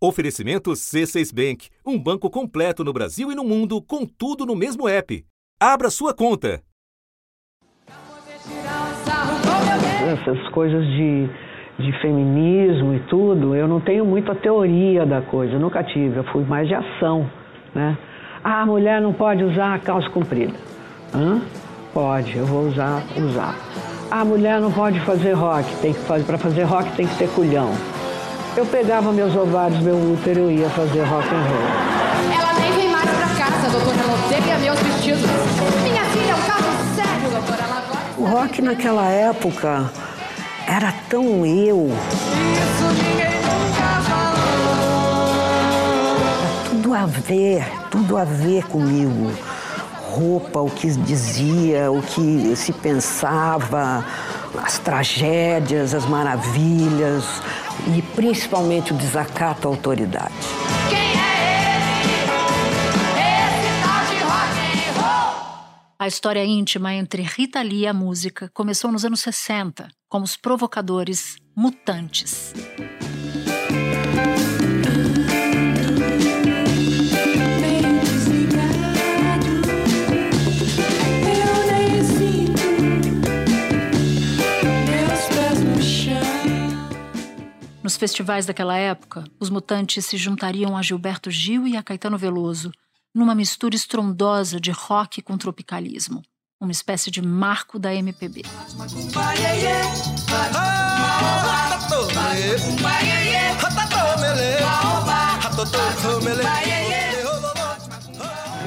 Oferecimento C6 Bank, um banco completo no Brasil e no mundo, com tudo no mesmo app. Abra sua conta. Essas coisas de, de feminismo e tudo, eu não tenho muito a teoria da coisa, nunca tive, eu fui mais de ação, né? Ah, a mulher não pode usar calça comprida. Hã? Pode, eu vou usar, usar. Ah, a mulher não pode fazer rock, tem que fazer, para fazer rock tem que ter culhão. Eu pegava meus ovários, meu útero e ia fazer rock and roll. Ela nem vem mais pra casa, doutora. Ela odeia meus vestidos. Minha filha é um caso sério, doutora. Ela agora... O rock naquela época era tão eu. Isso ninguém nunca falou. Tudo a ver, tudo a ver comigo. Roupa, o que dizia, o que se pensava, as tragédias, as maravilhas e principalmente o desacato à autoridade. Quem é roll. A história íntima entre Rita Lee e a música começou nos anos 60, com os provocadores Mutantes. Nos festivais daquela época, os Mutantes se juntariam a Gilberto Gil e a Caetano Veloso, numa mistura estrondosa de rock com tropicalismo, uma espécie de marco da MPB.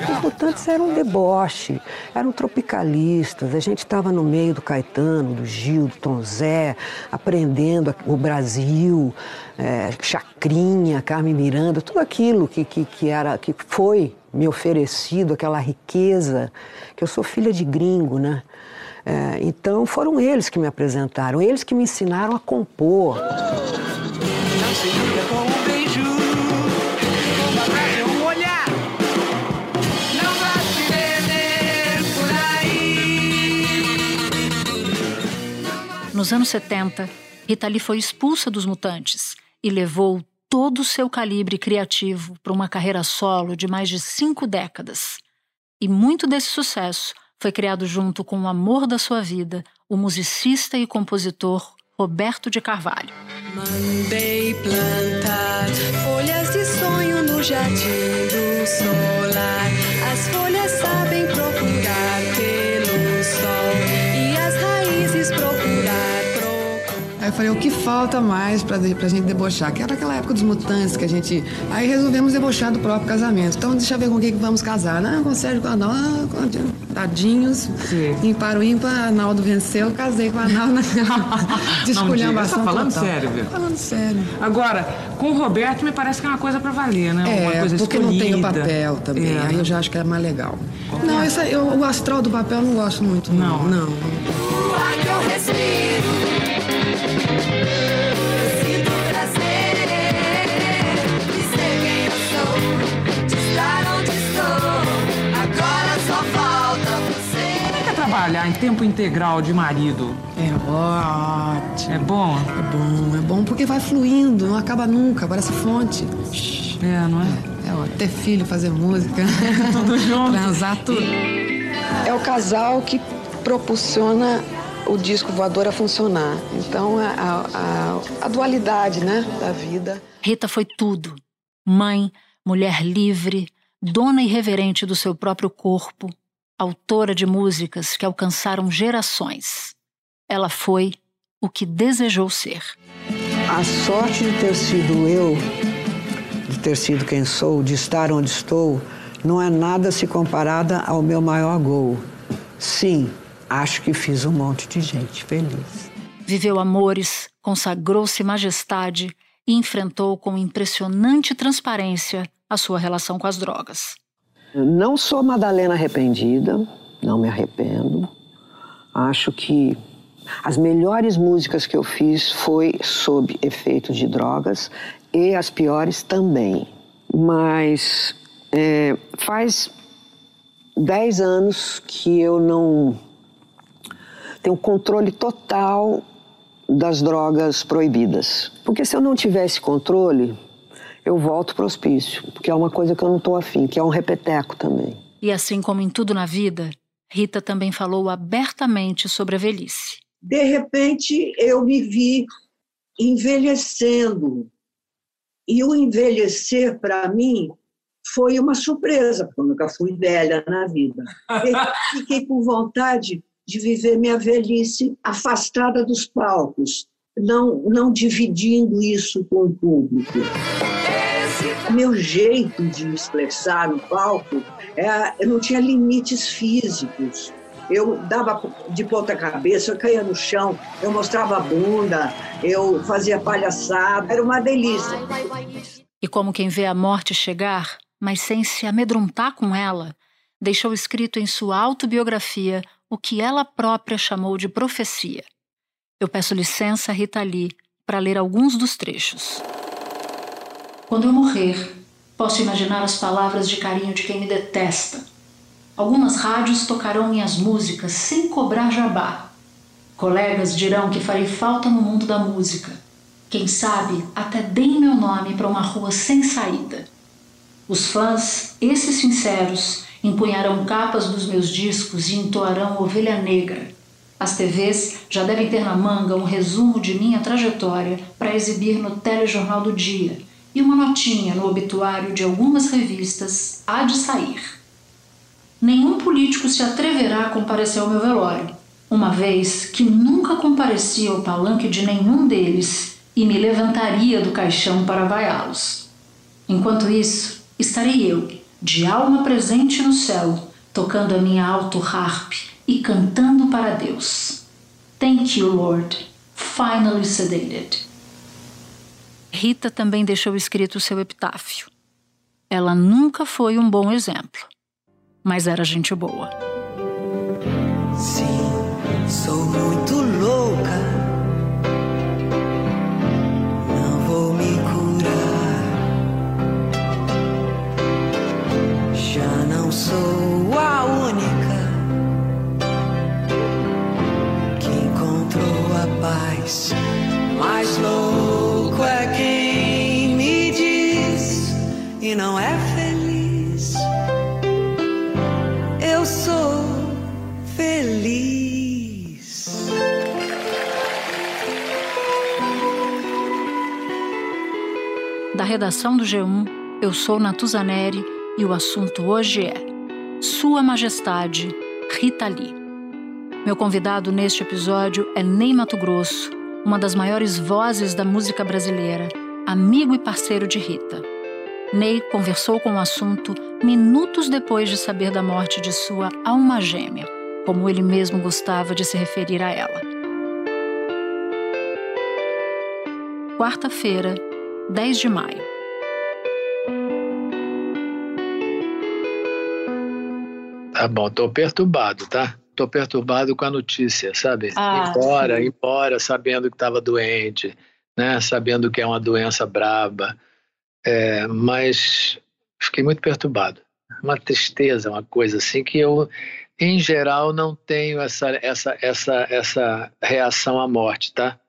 Os mutantes eram um deboche, eram tropicalistas. A gente estava no meio do Caetano, do Gil, do Tom Zé, aprendendo o Brasil, é, Chacrinha, Carmen Miranda, tudo aquilo que, que, que, era, que foi me oferecido, aquela riqueza, que eu sou filha de gringo, né? É, então foram eles que me apresentaram, eles que me ensinaram a compor. Nos anos 70, Rita Lee foi expulsa dos Mutantes e levou todo o seu calibre criativo para uma carreira solo de mais de cinco décadas. E muito desse sucesso foi criado junto com o amor da sua vida, o musicista e compositor Roberto de Carvalho. Mandei plantar folhas de sonho no jardim do solar. As folhas eu falei, o que falta mais pra, pra gente debochar? Que era aquela época dos mutantes que a gente. Aí resolvemos debochar do próprio casamento. Então deixa eu ver com quem que vamos casar. Não, com o Sérgio com a Arnaldo. Com- Tadinhos. Ímpar o ímpar, Arnaldo venceu, casei com a Arnaldo Não diga, desculhambação tá falando total. sério, viu? Falando sério. Agora, com o Roberto me parece que é uma coisa pra valer, né? uma É, coisa porque não tem o escolhida. papel também. É. Aí eu já acho que é mais legal. Não, essa, eu, o astral do papel eu não gosto muito. Não, não. o trabalhar em tempo integral de marido? É ótimo. É bom? É bom, é bom porque vai fluindo, não acaba nunca, parece fonte. É, não é? É ótimo. Ter filho, fazer música. Tudo junto. Transar tudo. É o casal que propulsiona o disco voador a funcionar. Então, a, a- a dualidade né, da vida. Rita foi tudo: mãe, mulher livre, dona irreverente do seu próprio corpo, autora de músicas que alcançaram gerações. Ela foi o que desejou ser. A sorte de ter sido eu, de ter sido quem sou, de estar onde estou, não é nada se comparada ao meu maior gol. Sim, acho que fiz um monte de gente feliz. Viveu amores, consagrou-se majestade e enfrentou com impressionante transparência a sua relação com as drogas. Não sou Madalena arrependida, não me arrependo. Acho que as melhores músicas que eu fiz foi sob efeito de drogas e as piores também. Mas é, faz dez anos que eu não tenho controle total das drogas proibidas. Porque se eu não tivesse controle, eu volto pro hospício, porque é uma coisa que eu não tô afim, que é um repeteco também. E assim como em tudo na vida, Rita também falou abertamente sobre a velhice. De repente, eu me vi envelhecendo. E o envelhecer, para mim, foi uma surpresa, porque eu nunca fui velha na vida. E fiquei com vontade de viver minha velhice afastada dos palcos, não, não dividindo isso com o público. Meu jeito de me expressar no palco, é, eu não tinha limites físicos. Eu dava de ponta cabeça, eu caía no chão, eu mostrava a bunda, eu fazia palhaçada, era uma delícia. E como quem vê a morte chegar, mas sem se amedrontar com ela, deixou escrito em sua autobiografia o que ela própria chamou de profecia. Eu peço licença, Rita Lee, para ler alguns dos trechos. Quando eu morrer, posso imaginar as palavras de carinho de quem me detesta. Algumas rádios tocarão minhas músicas sem cobrar jabá. Colegas dirão que farei falta no mundo da música. Quem sabe até deem meu nome para uma rua sem saída. Os fãs, esses sinceros, empunharão capas dos meus discos e entoarão Ovelha Negra. As TVs já devem ter na manga um resumo de minha trajetória para exibir no telejornal do dia e uma notinha no obituário de algumas revistas há de sair. Nenhum político se atreverá a comparecer ao meu velório, uma vez que nunca compareci ao palanque de nenhum deles e me levantaria do caixão para vaiá-los. Enquanto isso, estarei eu, de alma presente no céu, tocando a minha alto harp e cantando para Deus. Thank you, Lord. Finally sedated. Rita também deixou escrito seu epitáfio. Ela nunca foi um bom exemplo, mas era gente boa. Sim, sou muito louca. Não vou me curar. Já não sou a única que encontrou a paz. Redação do G1, eu sou Natuzaneri e o assunto hoje é Sua Majestade Rita Lee. Meu convidado neste episódio é Ney Mato Grosso, uma das maiores vozes da música brasileira, amigo e parceiro de Rita. Ney conversou com o assunto minutos depois de saber da morte de sua alma gêmea, como ele mesmo gostava de se referir a ela. Quarta-feira, 10 de maio. Tá bom, tô perturbado, tá? Tô perturbado com a notícia, sabe? Ah, embora, sim. embora, sabendo que estava doente, né? Sabendo que é uma doença braba, é, mas fiquei muito perturbado. Uma tristeza, uma coisa assim que eu, em geral, não tenho essa essa essa essa reação à morte, tá?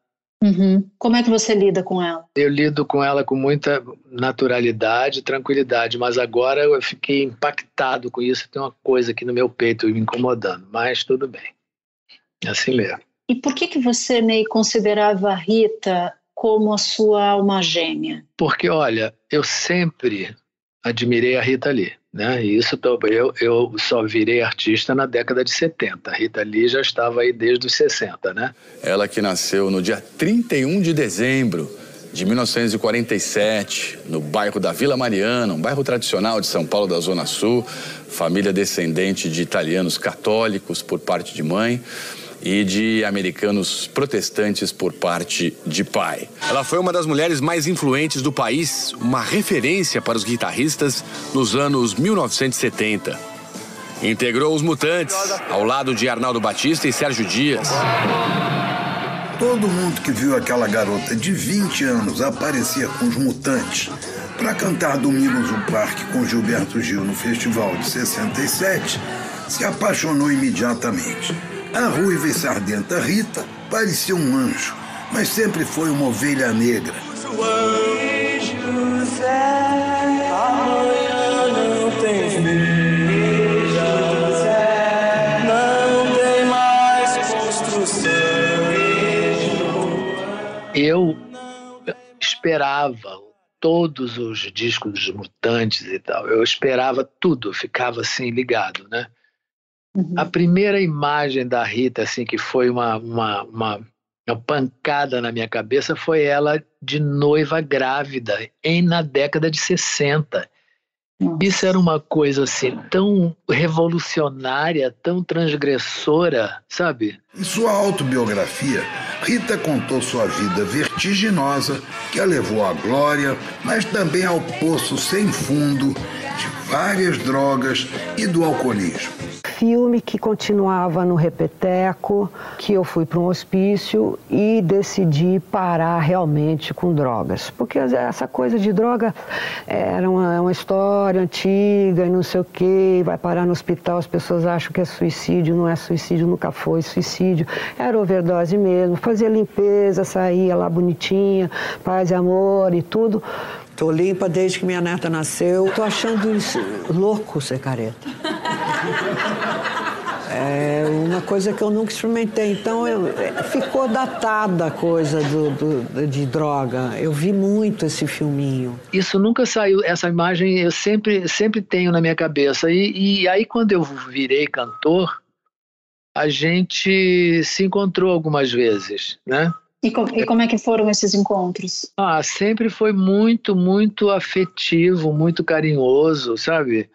Uhum. Como é que você lida com ela? Eu lido com ela com muita naturalidade, tranquilidade, mas agora eu fiquei impactado com isso. Tem uma coisa aqui no meu peito me incomodando, mas tudo bem. É assim mesmo. E por que que você, Ney, considerava a Rita como a sua alma gêmea? Porque, olha, eu sempre admirei a Rita Lee, né? E isso eu, eu só virei artista na década de 70. A Rita Lee já estava aí desde os 60, né? Ela que nasceu no dia 31 de dezembro de 1947, no bairro da Vila Mariana, um bairro tradicional de São Paulo da Zona Sul, família descendente de italianos católicos por parte de mãe e de americanos protestantes por parte de pai. Ela foi uma das mulheres mais influentes do país, uma referência para os guitarristas nos anos 1970. Integrou os Mutantes, ao lado de Arnaldo Batista e Sérgio Dias. Todo mundo que viu aquela garota de 20 anos aparecer com os mutantes para cantar Domingos no Parque com Gilberto Gil no festival de 67 se apaixonou imediatamente. A ruiva e sardenta Rita parecia um anjo, mas sempre foi uma ovelha negra. Eu esperava todos os discos dos Mutantes e tal. Eu esperava tudo, ficava assim ligado, né? A primeira imagem da Rita, assim, que foi uma, uma, uma, uma pancada na minha cabeça, foi ela de noiva grávida, em, na década de 60. Isso era uma coisa assim tão revolucionária, tão transgressora, sabe? Em sua autobiografia, Rita contou sua vida vertiginosa que a levou à glória, mas também ao poço sem fundo de várias drogas e do alcoolismo. Filme que continuava no repeteco, que eu fui para um hospício e decidi parar realmente com drogas. Porque essa coisa de droga era uma, uma história antiga e não sei o quê, vai parar no hospital, as pessoas acham que é suicídio, não é suicídio, nunca foi suicídio. Era overdose mesmo, fazia limpeza, saía lá bonitinha, paz e amor e tudo. Tô limpa desde que minha neta nasceu. Tô achando isso louco ser careta. É uma coisa que eu nunca experimentei. Então, eu, é, ficou datada a coisa do, do- de droga. Eu vi muito esse filminho. Isso nunca saiu, essa imagem eu sempre, sempre tenho na minha cabeça. E, e aí, quando eu virei cantor, a gente se encontrou algumas vezes, né? E, co- e como é que foram esses encontros? Ah, sempre foi muito, muito afetivo, muito carinhoso, sabe?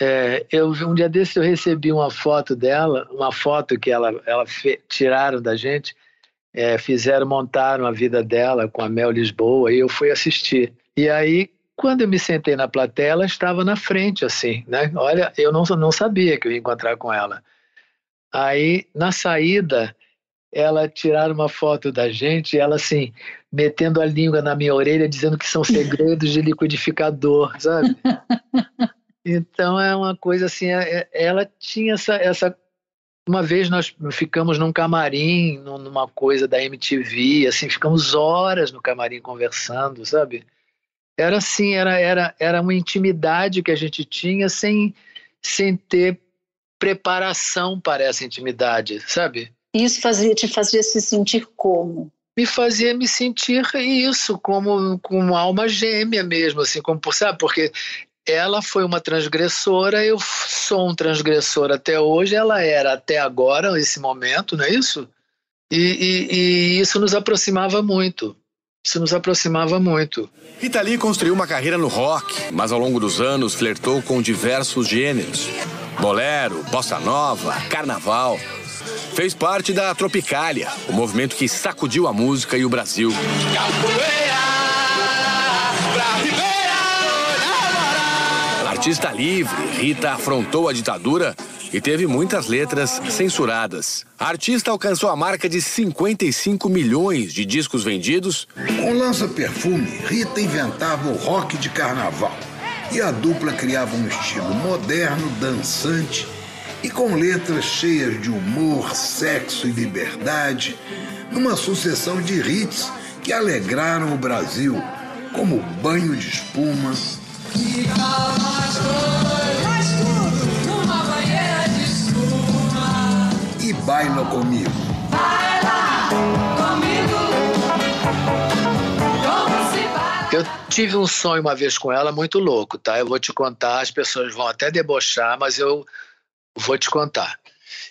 É, eu um dia desse eu recebi uma foto dela, uma foto que ela, ela fe- tiraram da gente, é, fizeram montaram a vida dela com a Mel Lisboa e eu fui assistir. E aí quando eu me sentei na plateia, ela estava na frente assim, né? Olha, eu não não sabia que eu ia encontrar com ela. Aí na saída ela tiraram uma foto da gente, ela assim, metendo a língua na minha orelha, dizendo que são segredos de liquidificador, sabe? Então é uma coisa assim, é- é- ela tinha essa, essa. Uma vez nós ficamos num camarim, num- numa coisa da MTV, assim, ficamos horas no camarim conversando, sabe? Era assim, era, era, era uma intimidade que a gente tinha sem, sem ter preparação para essa intimidade, sabe? Isso fazia, te fazia se sentir como? me fazia me sentir isso como como uma alma gêmea mesmo assim como por sabe porque ela foi uma transgressora eu sou um transgressor até hoje ela era até agora esse momento não é isso e, e- e isso nos aproximava muito isso nos aproximava muito Rita Lee construiu uma carreira no rock, mas ao longo dos anos flertou com diversos gêneros: bolero, bossa nova, carnaval. Fez parte da Tropicália, o movimento que sacudiu a música e o Brasil. Artista livre, Rita afrontou a ditadura e teve muitas letras censuradas. A artista alcançou a marca de 55 milhões de discos vendidos Com o lança-perfume, Rita inventava o rock de carnaval. E a dupla criava um estilo moderno, dançante e com letras cheias de humor, sexo e liberdade, numa sucessão de hits que alegraram o Brasil, como Banho de Espuma, E Baila Comigo. Vai lá comigo. Como se vai. eu tive um sonho uma vez com ela muito louco tá eu vou te contar as pessoas vão até debochar mas eu vou te contar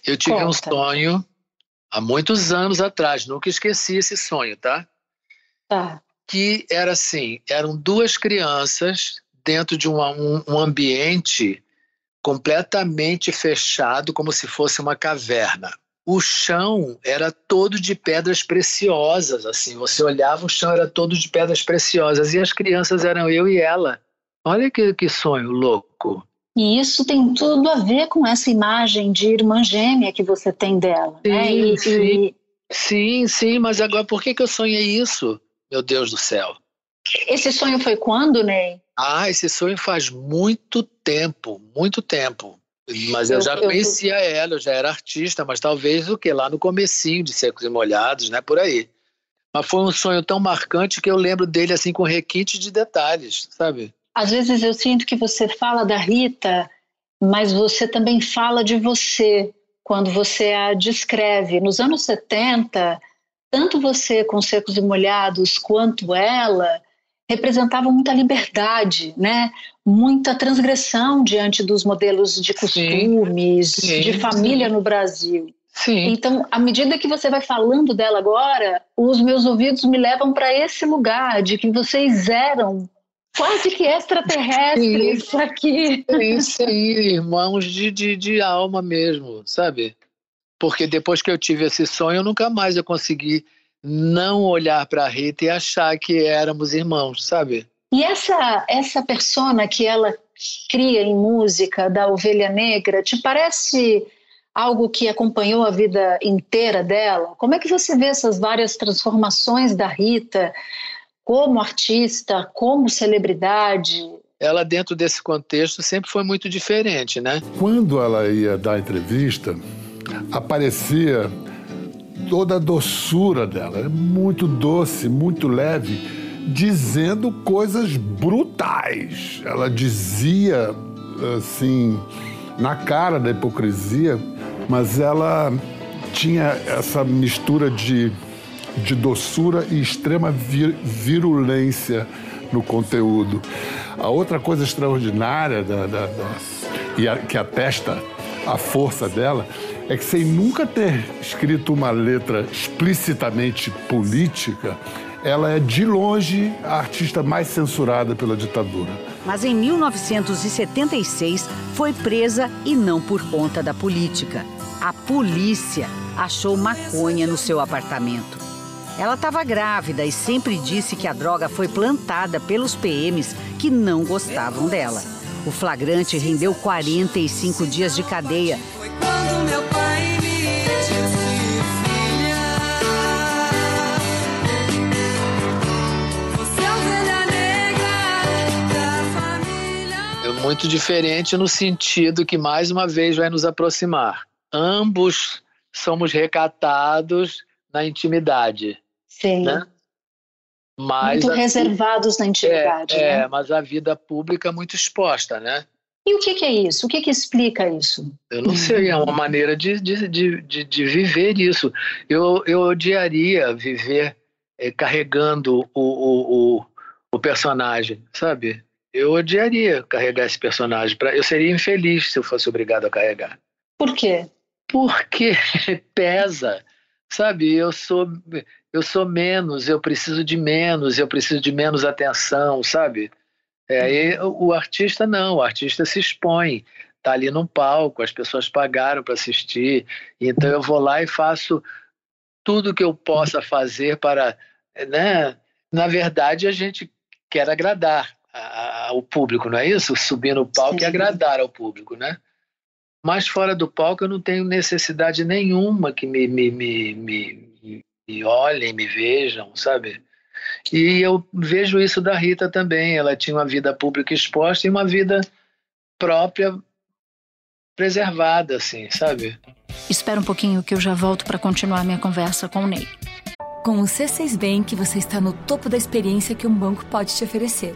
eu tive um Conta. sonho há muitos anos atrás nunca esqueci esse sonho tá Tá. que era assim, eram duas crianças dentro de uma- um, um ambiente completamente fechado, como se fosse uma caverna. O chão era todo de pedras preciosas, assim. Você olhava, o chão era todo de pedras preciosas e as crianças eram eu e ela. Olha que, que sonho louco. E isso tem tudo a ver com essa imagem de irmã gêmea que você tem dela, né? Sim, E- sim. e Sim, sim, mas agora por que, que eu sonhei isso? Meu Deus do céu. esse sonho foi quando, Ney? Ah, esse sonho faz muito tempo, muito tempo. Mas eu, Eu- já eu- conhecia ela, eu já era artista, mas talvez o que lá no comecinho de Secos e Molhados, né, por aí. Mas foi um sonho tão marcante que eu lembro dele assim com requinte de detalhes, sabe? Às vezes eu sinto que você fala da Rita, mas você também fala de você quando você a descreve. Nos anos 70, tanto você com Secos e Molhados quanto ela representavam muita liberdade, né? Muita transgressão diante dos modelos de costumes, Sim, de sim, família sim. no Brasil. Sim. Então, à medida que você vai falando dela agora, os meus ouvidos me levam para esse lugar de que vocês eram quase que extraterrestres aqui. Sim, sim, irmãos de, de, de alma mesmo, sabe? Porque depois que eu tive esse sonho, eu nunca mais eu consegui não olhar para a Rita e achar que éramos irmãos, sabe? E essa essa persona que ela cria em música da ovelha negra, te parece algo que acompanhou a vida inteira dela? Como é que você vê essas várias transformações da Rita como artista, como celebridade? Ela, dentro desse contexto, sempre foi muito diferente, né? Quando ela ia dar entrevista, aparecia toda a doçura dela, era muito doce, muito leve, dizendo coisas brutais. Ela dizia assim, na cara da hipocrisia, mas ela tinha essa mistura de, de doçura e extrema vir- virulência no conteúdo. A outra coisa extraordinária da, da- da- e a- que atesta a força dela é que sem nunca ter escrito uma letra explicitamente política, ela é de longe a artista mais censurada pela ditadura. Mas em 1976 foi presa e não por conta da política. A polícia achou maconha no seu apartamento. Ela estava grávida e sempre disse que a droga foi plantada pelos PMs que não gostavam dela. O flagrante rendeu 45 dias de cadeia muito diferente no sentido que, mais uma vez, vai nos aproximar. Ambos somos recatados na intimidade. Sim. Né? Mas Muito reservados na intimidade. É, né? é, mas a vida pública é muito exposta, né? E o que, que é isso? O que, que explica isso? Eu não sei, é uma maneira de, de, de, de, viver isso. Eu, eu odiaria viver eh, carregando o, o, o, o personagem, sabe? Eu odiaria carregar esse personagem. Pra, eu seria infeliz se eu fosse obrigado a carregar. Por quê? Porque pesa, sabe? Eu sou, eu sou menos, eu preciso de menos, eu preciso de menos atenção, sabe? É, e o o artista não, o artista se expõe, tá ali no palco, as pessoas pagaram para assistir, então eu vou lá e faço tudo que eu possa fazer para, né? Na verdade, a gente quer agradar a- a- o público, não é isso? Subir no palco e Sim. agradar ao público, né? Mas fora do palco eu não tenho necessidade nenhuma que me, me, me, me, me olhem, me vejam, sabe? E eu vejo isso da Rita também. Ela tinha uma vida pública exposta e uma vida própria preservada, assim, sabe? Espera um pouquinho que eu já volto para continuar minha conversa com o Ney. Com o C6 Bank, você está no topo da experiência que um banco pode te oferecer.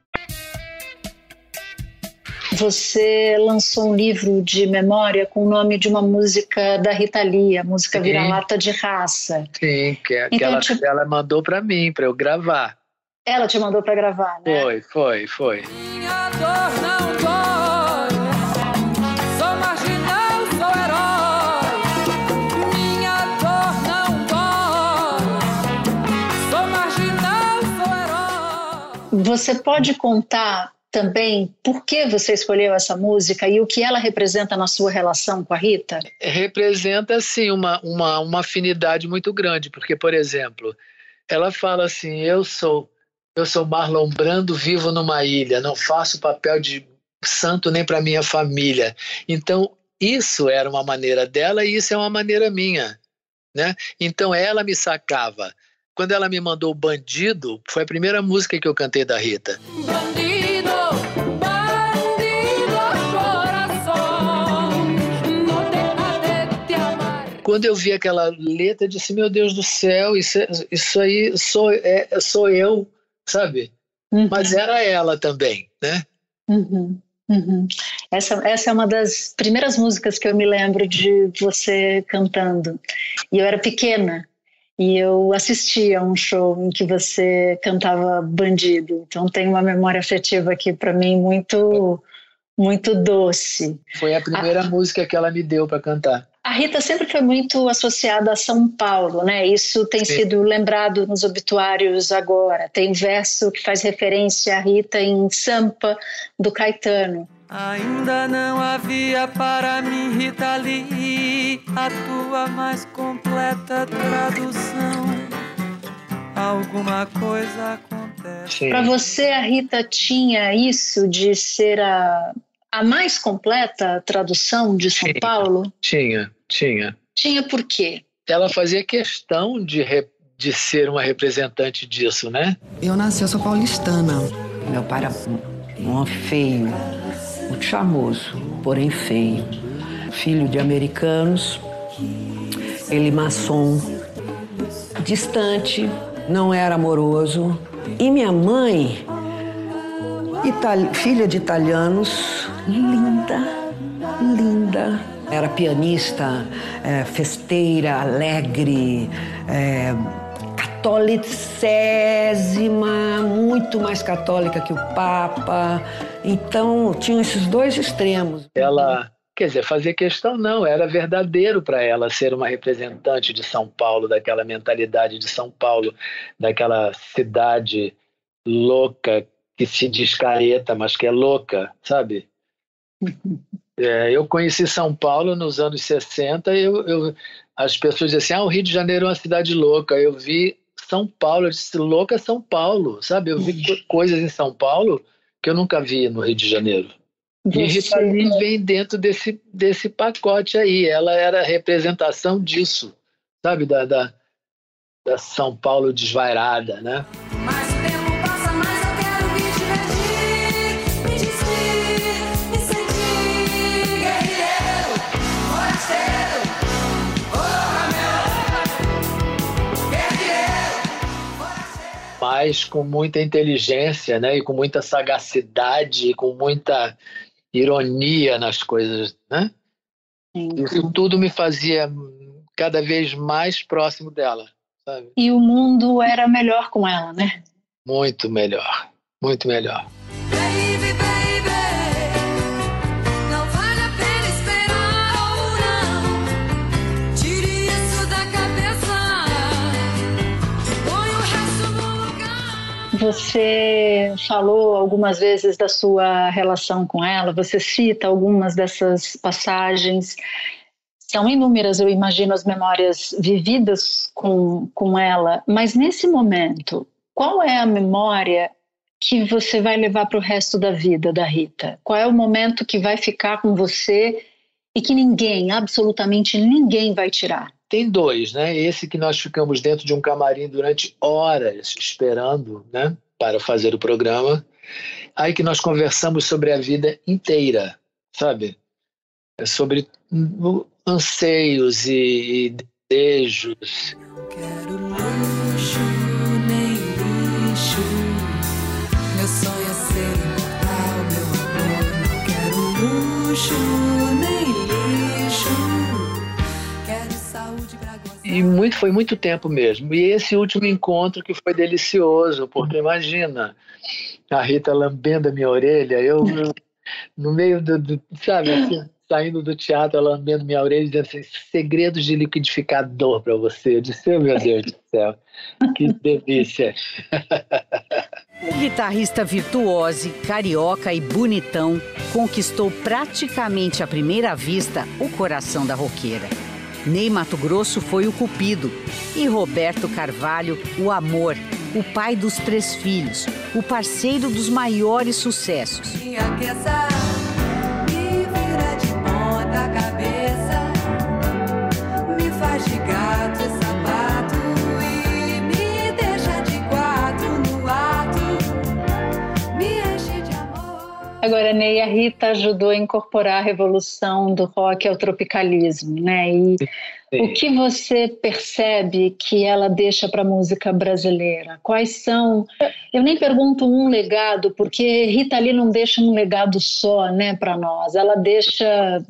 Você lançou um livro de memória com o nome de uma música da Rita Lee, a música Sim. Vira-Lata de Raça. Sim, que, que Então, ela, tipo- ela mandou para mim, para eu gravar. Ela te mandou para gravar, né? Foi, foi, foi. Minha dor não dói. Sou marginal, sou herói. Minha dor não dói. Sou marginal, sou herói. Você pode contar também por que você escolheu essa música e o que ela representa na sua relação com a Rita? representa assim uma, uma, uma afinidade muito grande, porque, por exemplo, ela fala assim: eu sou, eu sou Marlon Brando, vivo numa ilha, não faço papel de santo nem para minha família. Então, isso era uma maneira dela e isso é uma maneira minha, né? Então ela me sacava. Quando ela me mandou Bandido, foi a primeira música que eu cantei da Rita. Bandido Quando eu vi aquela letra, eu disse: Meu Deus do céu, isso, é- isso aí sou, é, sou eu, sabe? Mas era ela também, né? Uhum, uhum. Essa, essa é uma das primeiras músicas que eu me lembro de você cantando. E eu era pequena e eu assistia a um show em que você cantava Bandido. Então tem uma memória afetiva aqui para mim muito muito doce. Foi a primeira música que ela me deu para cantar. A Rita sempre foi muito associada a São Paulo, né? Isso tem Sim. sido lembrado nos obituários agora. Tem verso que faz referência à Rita em Sampa, do Caetano. Ainda não havia para mim, Rita Lee, a tua mais completa tradução. Alguma coisa acontece. Para você, a Rita tinha isso de ser a, a mais completa tradução de São Paulo? Tinha, tinha. Tinha por quê? Ela fazia questão de, re- de ser uma representante disso, né? Eu nasci, eu sou paulistana. Meu pai era um homem feio, muito charmoso, porém feio. Filho de americanos, ele maçom, distante, não era amoroso. E minha mãe, itali- filha de italianos, linda, linda. Era pianista, eh, festeira, alegre, eh, catolicésima, muito mais católica que o Papa. Então, tinha esses dois extremos. Ela, quer dizer, fazer questão não, era verdadeiro para ela ser uma representante de São Paulo, daquela mentalidade de São Paulo, daquela cidade louca que se diz careta, mas que é louca, sabe? É, eu conheci São Paulo nos anos 60 e eu, eu- as pessoas diziam assim, ah, o Rio de Janeiro é uma cidade louca. Eu vi São Paulo, eu disse, louca é São Paulo, sabe? Eu vi co- coisas em São Paulo que eu nunca vi no Rio de Janeiro. E Rita Lee vem dentro desse, desse pacote aí. Ela era a representação disso, sabe? Da, da, da São Paulo desvairada, né? Mais Mas com muita inteligência, né? E com muita sagacidade, e com muita ironia nas coisas, né? Isso tudo me fazia cada vez mais próximo dela, sabe? E o mundo era melhor com ela, né? Muito melhor, muito melhor. Você falou algumas vezes da sua relação com ela, você cita algumas dessas passagens. São inúmeras, eu imagino, as memórias vividas com, com ela, mas nesse momento, qual é a memória que você vai levar para o resto da vida da Rita? Qual é o momento que vai ficar com você e que ninguém, absolutamente ninguém vai tirar? Tem dois, né? Esse que nós ficamos dentro de um camarim durante horas esperando, né? Para fazer o programa. Aí que nós conversamos sobre a vida inteira, sabe? É sobre hum, anseios e, desejos. luxo, nem lixo. Meu sonho é ser imortal, meu amor. Não quero luxo, nem E muito, foi muito tempo mesmo. E esse último encontro que foi delicioso, porque imagina a Rita lambendo a minha orelha, eu no meio do, do- sabe, assim, saindo do teatro, ela lambendo minha orelha, dizendo assim, segredos de liquidificador para você. Eu disse, oh, meu Deus do céu, que delícia. O guitarrista virtuose, carioca e bonitão conquistou praticamente à primeira vista o coração da roqueira. Ney Mato Grosso foi o cupido e Roberto Carvalho o amor, o pai dos três filhos, o parceiro dos maiores sucessos. Me vira de ponta cabeça, Agora, Ney, a Rita ajudou a incorporar a revolução do rock ao tropicalismo, né? E o que você percebe que ela deixa para a música brasileira? Quais são? Eu nem pergunto um legado, porque Rita Lee não deixa um legado só, né, para nós. Ela deixa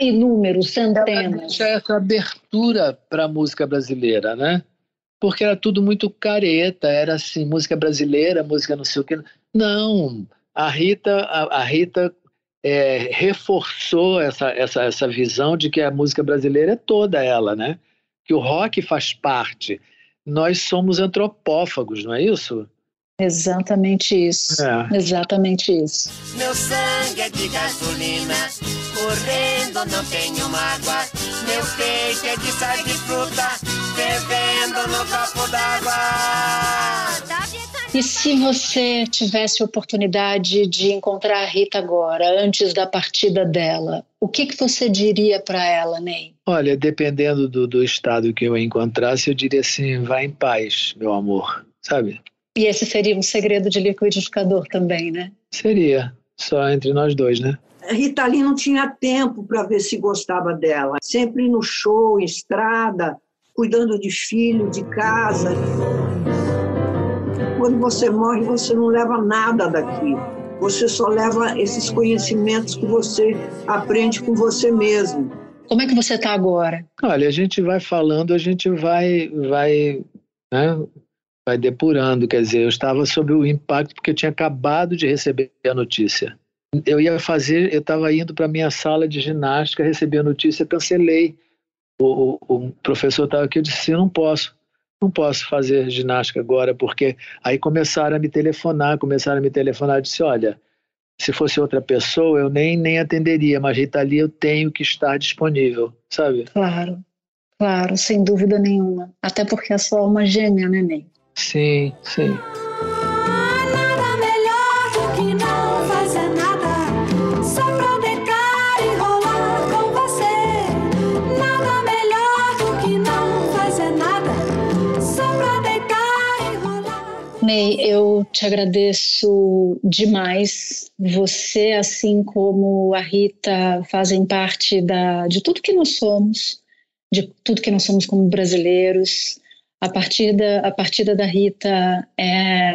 inúmeros, centenas. Deixa essa abertura para a música brasileira, né? Porque era tudo muito careta, era assim, música brasileira, música não sei o quê. Não, a Rita, a, a Rita é, reforçou essa, essa, essa visão de que a música brasileira é toda ela, né? Que o rock faz parte. Nós somos antropófagos, não é isso? Exatamente isso. É. Exatamente isso. Meu sangue é de gasolina, correndo não tenho mágoa. Meu peito é de sal de fruta, fervendo no copo d'água. E se você tivesse a oportunidade de encontrar a Rita agora, antes da partida dela, o que, que você diria para ela, Ney? Olha, dependendo do, do estado que eu encontrasse, eu diria assim: vá em paz, meu amor, sabe? E esse seria um segredo de liquidificador também, né? Seria, só entre nós dois, né? Rita Lee não tinha tempo para ver se gostava dela. Sempre no show, em estrada, cuidando de filho, de casa. Quando você morre, você não leva nada daqui. Você só leva esses conhecimentos que você aprende com você mesmo. Como é que você está agora? Olha, a gente vai falando, a gente vai, vai, né, vai depurando. Quer dizer, eu estava sob o impacto porque eu tinha acabado de receber a notícia. Eu ia fazer, eu estava indo para minha sala de ginástica, recebi a notícia, cancelei. O, o, o professor estava aqui, eu disse, eu não posso, não posso fazer ginástica agora, porque aí começaram a me telefonar, começaram a me telefonar, eu disse, olha, se fosse outra pessoa, eu nem, nem atenderia, mas Rita Lee eu tenho que estar disponível, sabe? Claro, claro, sem dúvida nenhuma. Até porque é só uma gêmea, né, Ney? Sim, sim. Te agradeço demais. Você, assim como a Rita, fazem parte da, de tudo que nós somos, de tudo que nós somos como brasileiros. A partida, a partida da Rita é,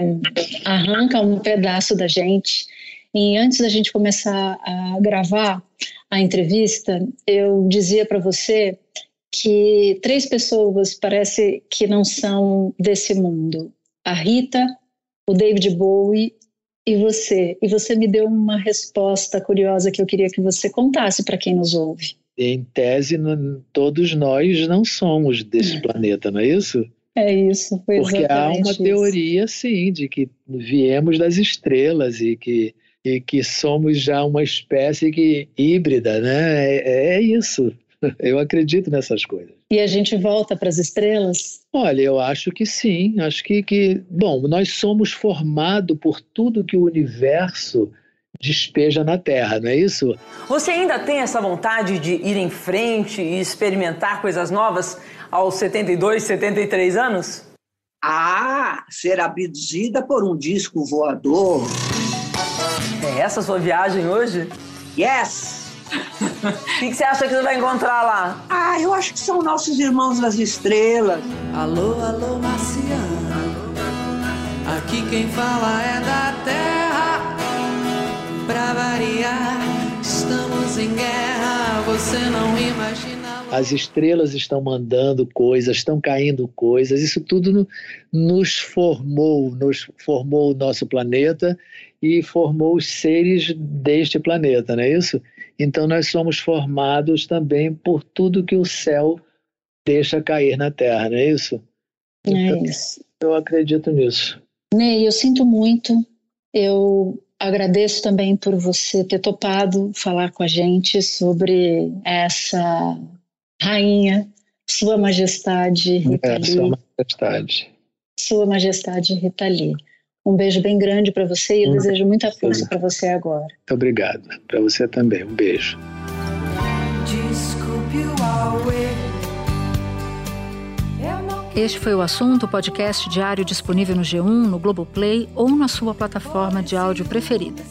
arranca um pedaço da gente. E antes da gente começar a gravar a entrevista, eu dizia para você que três pessoas parece que não são desse mundo: a Rita, o David Bowie e você. E você me deu uma resposta curiosa que eu queria que você contasse para quem nos ouve. Em tese, não- todos nós não somos desse planeta, não é isso? É isso, foi Porque há uma isso. teoria, sim, de que viemos das estrelas e que, e que somos já uma espécie que, híbrida, né? É, é isso. Eu acredito nessas coisas. E a gente volta para as estrelas? Olha, eu acho que sim. Acho que, que bom, nós somos formados por tudo que o universo despeja na Terra, não é isso? Você ainda tem essa vontade de ir em frente e experimentar coisas novas aos 72, 73 anos? Ah, ser abduzida por um disco voador. É essa a sua viagem hoje? Yes! O que, que você acha que você vai encontrar lá? Ah, eu acho que são nossos irmãos das estrelas. Alô, alô, marciano. Aqui quem fala é da terra. Pra variar, estamos em guerra. Você não imagina. As estrelas estão mandando coisas, estão caindo coisas, isso tudo no- nos formou, nos formou o nosso planeta e formou os seres deste planeta, não é isso? Então nós somos formados também por tudo que o céu deixa cair na Terra, não é isso? É isso. Eu acredito nisso. Ney, eu sinto muito. Eu agradeço também por você ter topado falar com a gente sobre essa rainha, Sua Majestade Rita É, Lee. Sua Majestade. Sua Majestade Rita Lee. Um beijo bem grande para você e eu Hum. desejo muita força para você agora. Muito obrigado. Para você também. Um beijo. Este foi o assunto, podcast diário disponível no G1, no Globoplay ou na sua plataforma de áudio preferida.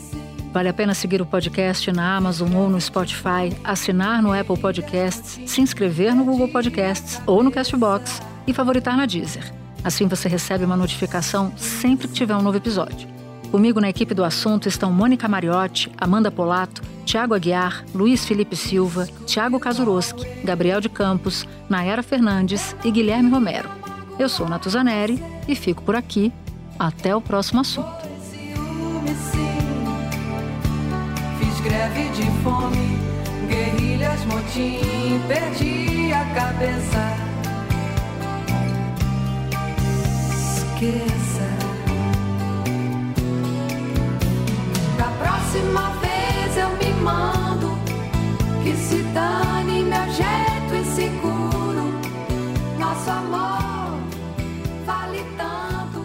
Vale a pena seguir o podcast na Amazon ou no Spotify, assinar no Apple Podcasts, se inscrever no Google Podcasts ou no Castbox e favoritar na Deezer. Assim você recebe uma notificação sempre que tiver um novo episódio. Comigo na equipe do assunto estão Mônica Mariotti, Amanda Polato, Tiago Aguiar, Luiz Felipe Silva, Tiago Kazuroski, Gabriel de Campos, Nayara Fernandes e Guilherme Romero. Eu sou Natuzaneri e fico por aqui. Até o próximo assunto. Fiz greve de fome, guerrilhas, motim, perdi a cabeça. Esqueça. Da próxima vez eu me mando, que se dane meu jeito inseguro. Nosso amor vale tanto.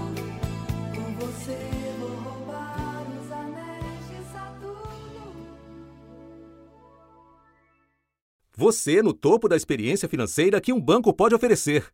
Com você vou roubar os anéis de Saturno. Você no topo da experiência financeira que um banco pode oferecer.